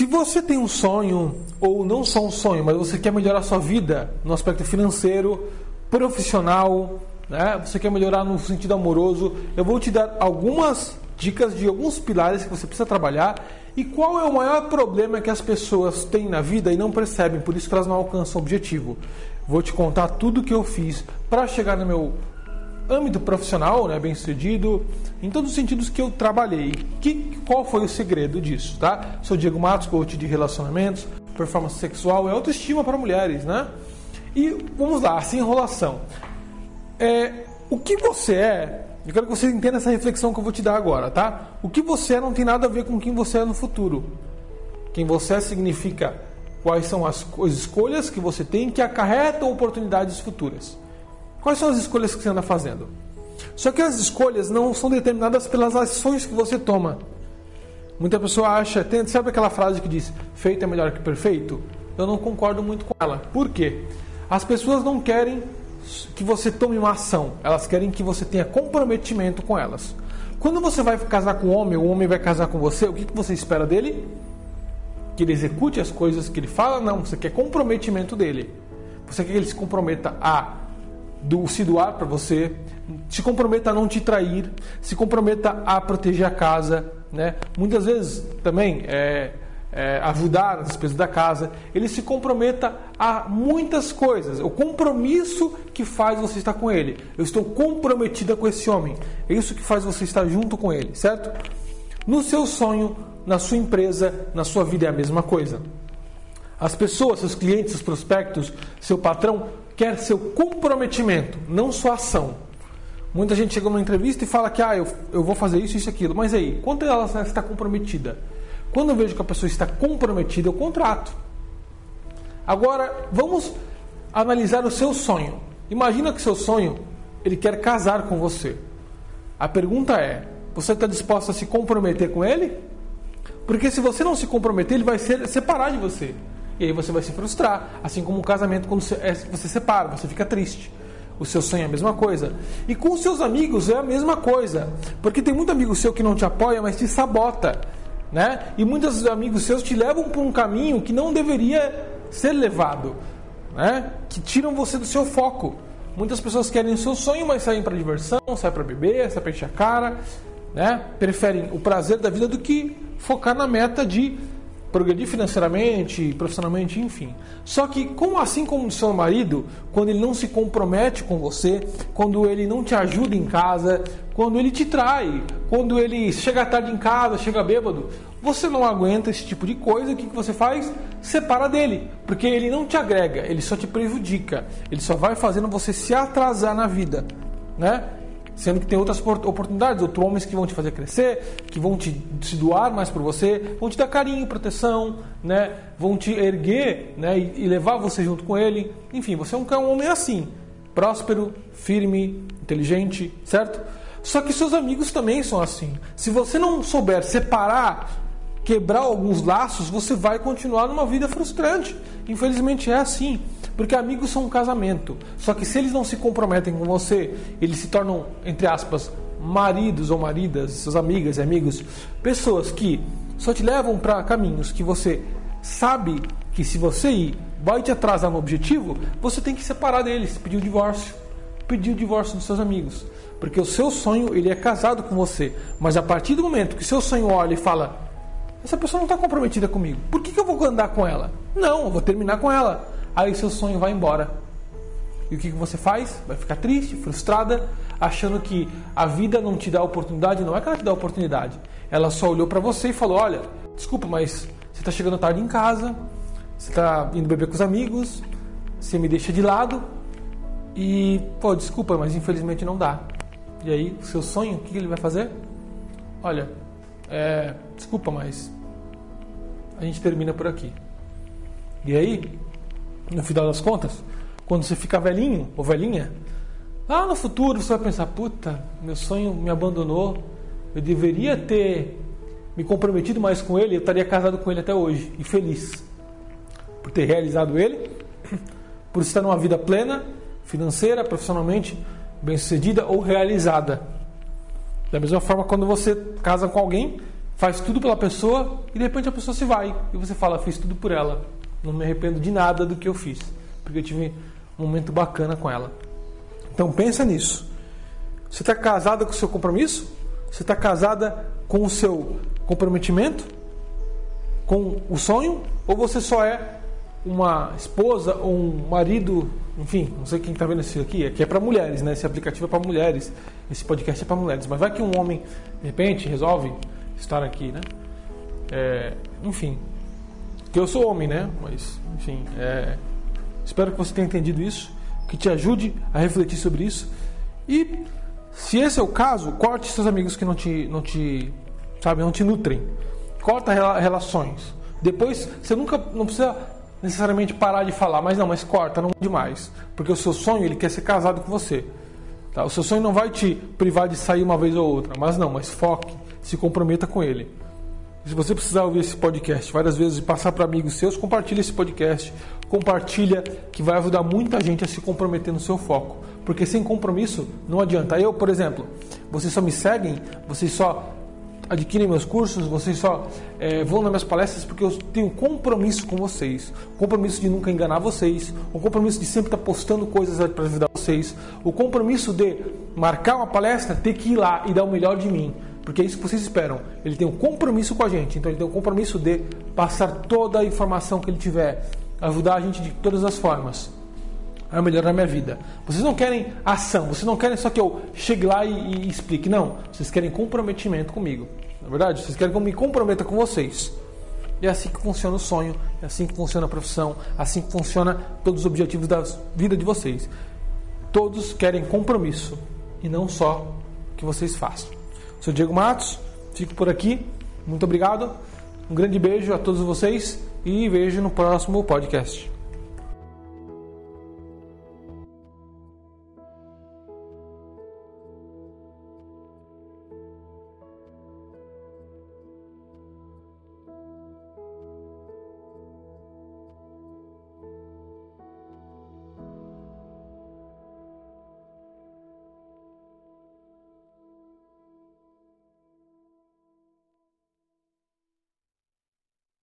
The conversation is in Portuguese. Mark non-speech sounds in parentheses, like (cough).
Se você tem um sonho, ou não só um sonho, mas você quer melhorar a sua vida no aspecto financeiro, profissional, né? você quer melhorar no sentido amoroso, eu vou te dar algumas dicas de alguns pilares que você precisa trabalhar e qual é o maior problema que as pessoas têm na vida e não percebem, por isso que elas não alcançam o objetivo. Vou te contar tudo o que eu fiz para chegar no meu âmbito profissional, né, bem sucedido, em todos os sentidos que eu trabalhei. Que, qual foi o segredo disso, tá? Sou Diego Matos, coach de relacionamentos, performance sexual e autoestima para mulheres, né? E vamos lá, sem enrolação. É, o que você é, eu quero que você entenda essa reflexão que eu vou te dar agora, tá? O que você é não tem nada a ver com quem você é no futuro. Quem você é significa quais são as, as escolhas que você tem que acarretam oportunidades futuras. Quais são as escolhas que você anda fazendo? Só que as escolhas não são determinadas pelas ações que você toma. Muita pessoa acha, tem, sabe aquela frase que diz feito é melhor que perfeito? Eu não concordo muito com ela. Por quê? As pessoas não querem que você tome uma ação, elas querem que você tenha comprometimento com elas. Quando você vai casar com um homem, o homem vai casar com você, o que você espera dele? Que ele execute as coisas que ele fala? Não, você quer comprometimento dele. Você quer que ele se comprometa a do, se doar para você, se comprometa a não te trair, se comprometa a proteger a casa, né? Muitas vezes também é, é, ajudar nas despesas da casa, ele se comprometa a muitas coisas. O compromisso que faz você estar com ele. Eu estou comprometida com esse homem. É isso que faz você estar junto com ele, certo? No seu sonho, na sua empresa, na sua vida é a mesma coisa. As pessoas, seus clientes, seus prospectos, seu patrão quer seu comprometimento, não sua ação. Muita gente chega numa entrevista e fala que ah, eu, eu vou fazer isso, isso aquilo. Mas aí, quanto ela está comprometida? Quando eu vejo que a pessoa está comprometida, eu contrato. Agora, vamos analisar o seu sonho. Imagina que seu sonho, ele quer casar com você. A pergunta é: você está disposto a se comprometer com ele? Porque se você não se comprometer, ele vai se separar de você. E aí você vai se frustrar. Assim como o casamento, quando você, é, você separa, você fica triste. O seu sonho é a mesma coisa. E com os seus amigos é a mesma coisa. Porque tem muito amigo seu que não te apoia, mas te sabota. Né? E muitos amigos seus te levam por um caminho que não deveria ser levado. Né? Que tiram você do seu foco. Muitas pessoas querem o seu sonho, mas saem para diversão, saem para beber, saem para encher a cara. Né? Preferem o prazer da vida do que focar na meta de progredir financeiramente, profissionalmente, enfim. Só que, como assim como o seu marido, quando ele não se compromete com você, quando ele não te ajuda em casa, quando ele te trai, quando ele chega tarde em casa, chega bêbado, você não aguenta esse tipo de coisa, o que, você faz? Separa dele, porque ele não te agrega, ele só te prejudica, ele só vai fazendo você se atrasar na vida, né? Sendo que tem outras oportunidades, outros homens que vão te fazer crescer, que vão te doar mais por você, vão te dar carinho, proteção, né? vão te erguer né? e, e levar você junto com ele. Enfim, você é um, um homem assim, próspero, firme, inteligente, certo? Só que seus amigos também são assim. Se você não souber separar, quebrar alguns laços, você vai continuar numa vida frustrante. Infelizmente é assim. Porque amigos são um casamento. Só que se eles não se comprometem com você, eles se tornam, entre aspas, maridos ou maridas, suas amigas e amigos, pessoas que só te levam para caminhos que você sabe que se você ir vai te atrasar no objetivo, você tem que separar deles, pedir o divórcio. Pedir o divórcio dos seus amigos. Porque o seu sonho, ele é casado com você. Mas a partir do momento que seu sonho olha e fala: Essa pessoa não está comprometida comigo, por que, que eu vou andar com ela? Não, eu vou terminar com ela aí seu sonho vai embora. E o que, que você faz? Vai ficar triste, frustrada, achando que a vida não te dá oportunidade. Não é que ela te dá oportunidade. Ela só olhou para você e falou: Olha, desculpa, mas você está chegando tarde em casa, você está indo beber com os amigos, você me deixa de lado. E, pô, desculpa, mas infelizmente não dá. E aí, o seu sonho, o que ele vai fazer? Olha, é, desculpa, mas a gente termina por aqui. E aí, no final das contas, quando você ficar velhinho ou velhinha, lá no futuro você vai pensar: puta, meu sonho me abandonou, eu deveria ter me comprometido mais com ele, eu estaria casado com ele até hoje e feliz por ter realizado ele, (clears throat) por estar numa vida plena, financeira, profissionalmente bem-sucedida ou realizada. Da mesma forma, quando você casa com alguém, faz tudo pela pessoa e de repente a pessoa se vai e você fala, fiz tudo por ela, não me arrependo de nada do que eu fiz, porque eu tive um momento bacana com ela. Então pensa nisso. Você está casada com o seu compromisso? Você está casada com o seu comprometimento? Com o sonho? Ou você só é uma esposa ou um marido, enfim, não sei quem está vendo isso aqui, aqui é para mulheres, né? Esse aplicativo é para mulheres, esse podcast é para mulheres. Mas vai que um homem, de repente, resolve estar aqui, né? É, enfim, que eu sou homem, né? Mas, enfim, é, espero que você tenha entendido isso, que te ajude a refletir sobre isso. E se esse é o caso, corte seus amigos que não te, não te, sabe, não te nutrem. Corta relações. Depois, você nunca, não precisa necessariamente parar de falar, mas não, mas corta, não demais, porque o seu sonho ele quer ser casado com você. Tá? O seu sonho não vai te privar de sair uma vez ou outra, mas não, mas foque, se comprometa com ele. Se você precisar ouvir esse podcast várias vezes e passar para amigos seus, compartilhe esse podcast, compartilha que vai ajudar muita gente a se comprometer no seu foco, porque sem compromisso não adianta. Eu, por exemplo, vocês só me seguem, vocês só adquirem meus cursos, vocês só é, vão nas minhas palestras? Porque eu tenho compromisso com vocês. Compromisso de nunca enganar vocês, o compromisso de sempre estar postando coisas para ajudar vocês, o compromisso de marcar uma palestra, ter que ir lá e dar o melhor de mim. Porque é isso que vocês esperam. Ele tem um compromisso com a gente, então ele tem um compromisso de passar toda a informação que ele tiver, ajudar a gente de todas as formas a melhorar a minha vida. Vocês não querem ação, vocês não querem só que eu chegue lá e, e explique. Não, vocês querem comprometimento comigo. Na é verdade, vocês querem que eu me comprometa com vocês. E é assim que funciona o sonho, é assim que funciona a profissão, é assim que funciona todos os objetivos da vida de vocês. Todos querem compromisso e não só que vocês façam. Sou Diego Matos, fico por aqui. Muito obrigado. Um grande beijo a todos vocês e vejo no próximo podcast.